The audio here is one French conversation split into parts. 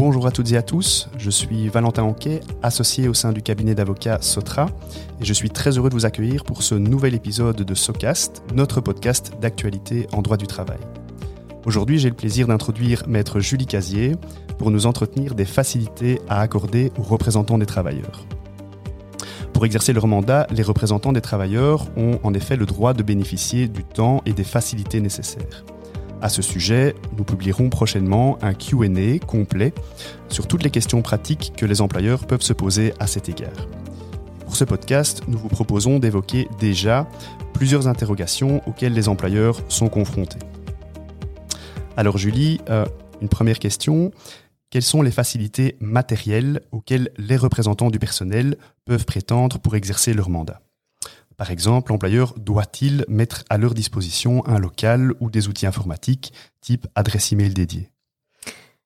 Bonjour à toutes et à tous, je suis Valentin Anquet, associé au sein du cabinet d'avocats Sotra, et je suis très heureux de vous accueillir pour ce nouvel épisode de Socast, notre podcast d'actualité en droit du travail. Aujourd'hui, j'ai le plaisir d'introduire maître Julie Casier pour nous entretenir des facilités à accorder aux représentants des travailleurs. Pour exercer leur mandat, les représentants des travailleurs ont en effet le droit de bénéficier du temps et des facilités nécessaires. À ce sujet, nous publierons prochainement un QA complet sur toutes les questions pratiques que les employeurs peuvent se poser à cet égard. Pour ce podcast, nous vous proposons d'évoquer déjà plusieurs interrogations auxquelles les employeurs sont confrontés. Alors Julie, euh, une première question. Quelles sont les facilités matérielles auxquelles les représentants du personnel peuvent prétendre pour exercer leur mandat? Par exemple, l'employeur doit-il mettre à leur disposition un local ou des outils informatiques type adresse email dédiée?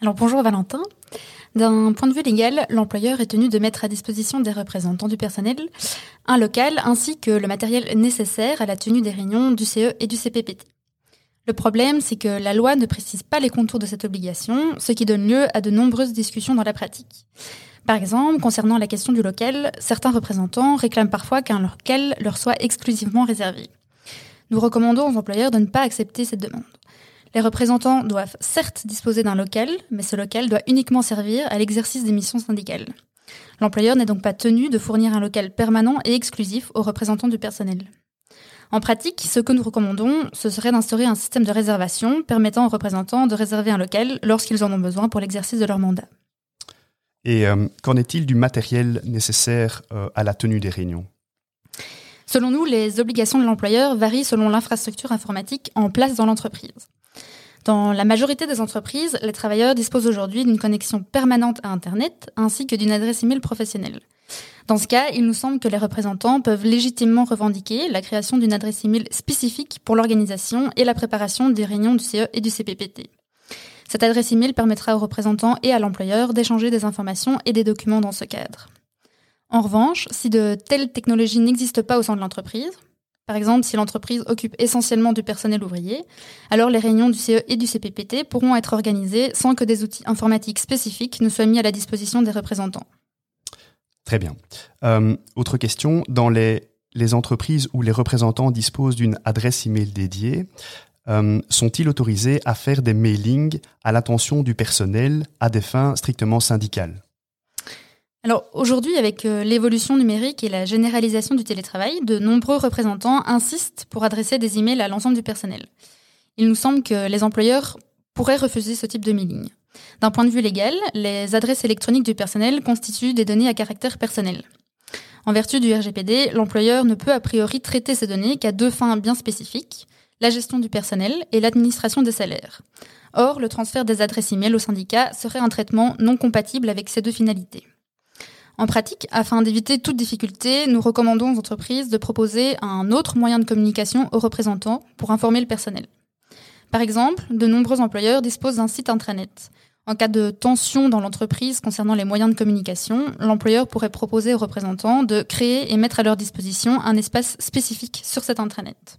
Alors bonjour Valentin. D'un point de vue légal, l'employeur est tenu de mettre à disposition des représentants du personnel un local ainsi que le matériel nécessaire à la tenue des réunions du CE et du CPPT. Le problème, c'est que la loi ne précise pas les contours de cette obligation, ce qui donne lieu à de nombreuses discussions dans la pratique. Par exemple, concernant la question du local, certains représentants réclament parfois qu'un local leur soit exclusivement réservé. Nous recommandons aux employeurs de ne pas accepter cette demande. Les représentants doivent certes disposer d'un local, mais ce local doit uniquement servir à l'exercice des missions syndicales. L'employeur n'est donc pas tenu de fournir un local permanent et exclusif aux représentants du personnel. En pratique, ce que nous recommandons, ce serait d'instaurer un système de réservation permettant aux représentants de réserver un local lorsqu'ils en ont besoin pour l'exercice de leur mandat. Et euh, qu'en est-il du matériel nécessaire euh, à la tenue des réunions? Selon nous, les obligations de l'employeur varient selon l'infrastructure informatique en place dans l'entreprise. Dans la majorité des entreprises, les travailleurs disposent aujourd'hui d'une connexion permanente à Internet ainsi que d'une adresse email professionnelle. Dans ce cas, il nous semble que les représentants peuvent légitimement revendiquer la création d'une adresse email spécifique pour l'organisation et la préparation des réunions du CE et du CPPT. Cette adresse email permettra aux représentants et à l'employeur d'échanger des informations et des documents dans ce cadre. En revanche, si de telles technologies n'existent pas au sein de l'entreprise, par exemple si l'entreprise occupe essentiellement du personnel ouvrier, alors les réunions du CE et du CPPT pourront être organisées sans que des outils informatiques spécifiques ne soient mis à la disposition des représentants. Très bien. Euh, autre question, dans les, entreprises où les représentants disposent d'une adresse email dédiée, euh, sont-ils autorisés à faire des mailings à l'attention du personnel à des fins strictement syndicales? Alors aujourd'hui, avec euh, l'évolution numérique et la généralisation du télétravail, de nombreux représentants insistent pour adresser des emails à l'ensemble du personnel. Il nous semble que les employeurs pourraient refuser ce type de mailing. D'un point de vue légal, les adresses électroniques du personnel constituent des données à caractère personnel. En vertu du RGPD, l'employeur ne peut a priori traiter ces données qu'à deux fins bien spécifiques la gestion du personnel et l'administration des salaires. Or, le transfert des adresses e-mail au syndicat serait un traitement non compatible avec ces deux finalités. En pratique, afin d'éviter toute difficulté, nous recommandons aux entreprises de proposer un autre moyen de communication aux représentants pour informer le personnel. Par exemple, de nombreux employeurs disposent d'un site intranet. En cas de tension dans l'entreprise concernant les moyens de communication, l'employeur pourrait proposer aux représentants de créer et mettre à leur disposition un espace spécifique sur cet intranet.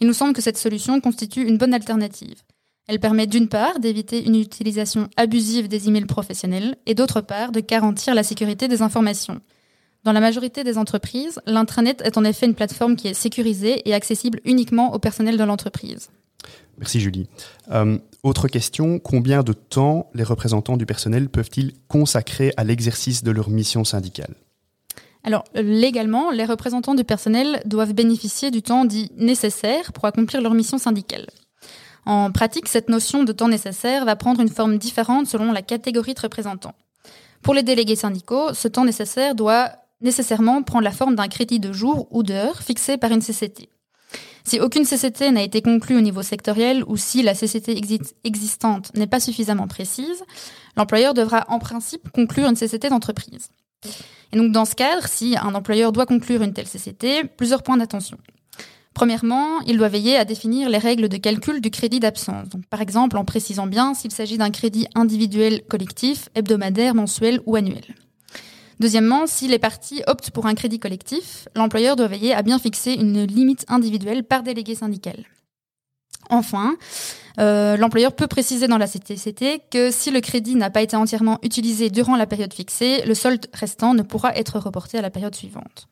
Il nous semble que cette solution constitue une bonne alternative. Elle permet d'une part d'éviter une utilisation abusive des emails professionnels et d'autre part de garantir la sécurité des informations. Dans la majorité des entreprises, l'intranet est en effet une plateforme qui est sécurisée et accessible uniquement au personnel de l'entreprise. Merci Julie. Euh, autre question, combien de temps les représentants du personnel peuvent-ils consacrer à l'exercice de leur mission syndicale? Alors, légalement, les représentants du personnel doivent bénéficier du temps dit nécessaire pour accomplir leur mission syndicale. En pratique, cette notion de temps nécessaire va prendre une forme différente selon la catégorie de représentants. Pour les délégués syndicaux, ce temps nécessaire doit nécessairement prendre la forme d'un crédit de jour ou d'heure fixé par une CCT. Si aucune CCT n'a été conclue au niveau sectoriel ou si la CCT existante n'est pas suffisamment précise, l'employeur devra en principe conclure une CCT d'entreprise. Et donc dans ce cadre, si un employeur doit conclure une telle CCT, plusieurs points d'attention. Premièrement, il doit veiller à définir les règles de calcul du crédit d'absence. par exemple, en précisant bien s'il s'agit d'un crédit individuel collectif, hebdomadaire, mensuel ou annuel. Deuxièmement, si les parties optent pour un crédit collectif, l'employeur doit veiller à bien fixer une limite individuelle par délégué syndical. Enfin, euh, l'employeur peut préciser dans la CTCT que si le crédit n'a pas été entièrement utilisé durant la période fixée, le solde restant ne pourra être reporté à la période suivante.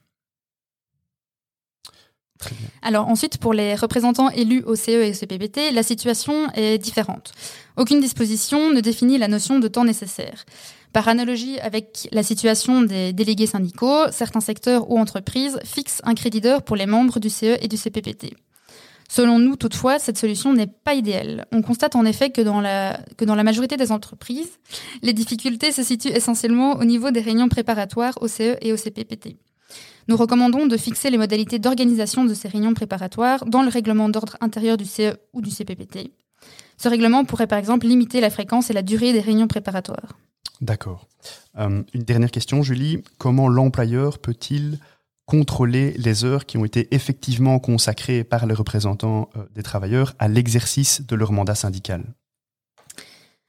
Alors ensuite, pour les représentants élus au CE et au CPPT, la situation est différente. Aucune disposition ne définit la notion de temps nécessaire. Par analogie avec la situation des délégués syndicaux, certains secteurs ou entreprises fixent un crédit d'heure pour les membres du CE et du CPPT. Selon nous, toutefois, cette solution n'est pas idéale. On constate en effet que dans, la, que dans la majorité des entreprises, les difficultés se situent essentiellement au niveau des réunions préparatoires au CE et au CPPT. Nous recommandons de fixer les modalités d'organisation de ces réunions préparatoires dans le règlement d'ordre intérieur du CE ou du CPPT. Ce règlement pourrait par exemple limiter la fréquence et la durée des réunions préparatoires. D'accord. Euh, une dernière question, Julie. Comment l'employeur peut-il contrôler les heures qui ont été effectivement consacrées par les représentants euh, des travailleurs à l'exercice de leur mandat syndical?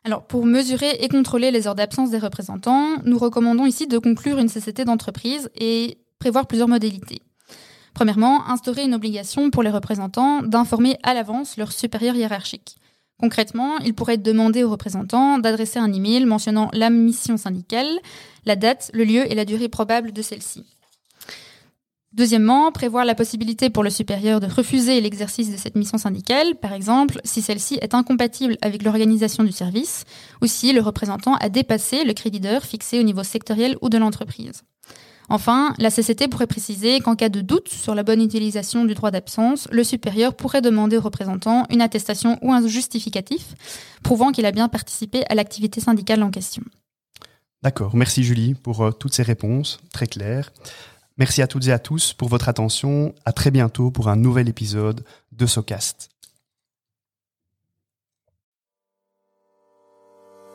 Alors, pour mesurer et contrôler les heures d'absence des représentants, nous recommandons ici de conclure une société d'entreprise et prévoir plusieurs modalités. Premièrement, instaurer une obligation pour les représentants d'informer à l'avance leur supérieur hiérarchique. Concrètement, il pourrait demandé aux représentants d'adresser un email mentionnant la mission syndicale, la date, le lieu et la durée probable de celle-ci. Deuxièmement, prévoir la possibilité pour le supérieur de refuser l'exercice de cette mission syndicale, par exemple si celle-ci est incompatible avec l'organisation du service ou si le représentant a dépassé le crédit d'heure fixé au niveau sectoriel ou de l'entreprise. Enfin, la CCT pourrait préciser qu'en cas de doute sur la bonne utilisation du droit d'absence, le supérieur pourrait demander au représentant une attestation ou un justificatif prouvant qu'il a bien participé à l'activité syndicale en question. D'accord, merci Julie pour euh, toutes ces réponses très claires. Merci à toutes et à tous pour votre attention. À très bientôt pour un nouvel épisode de SoCast.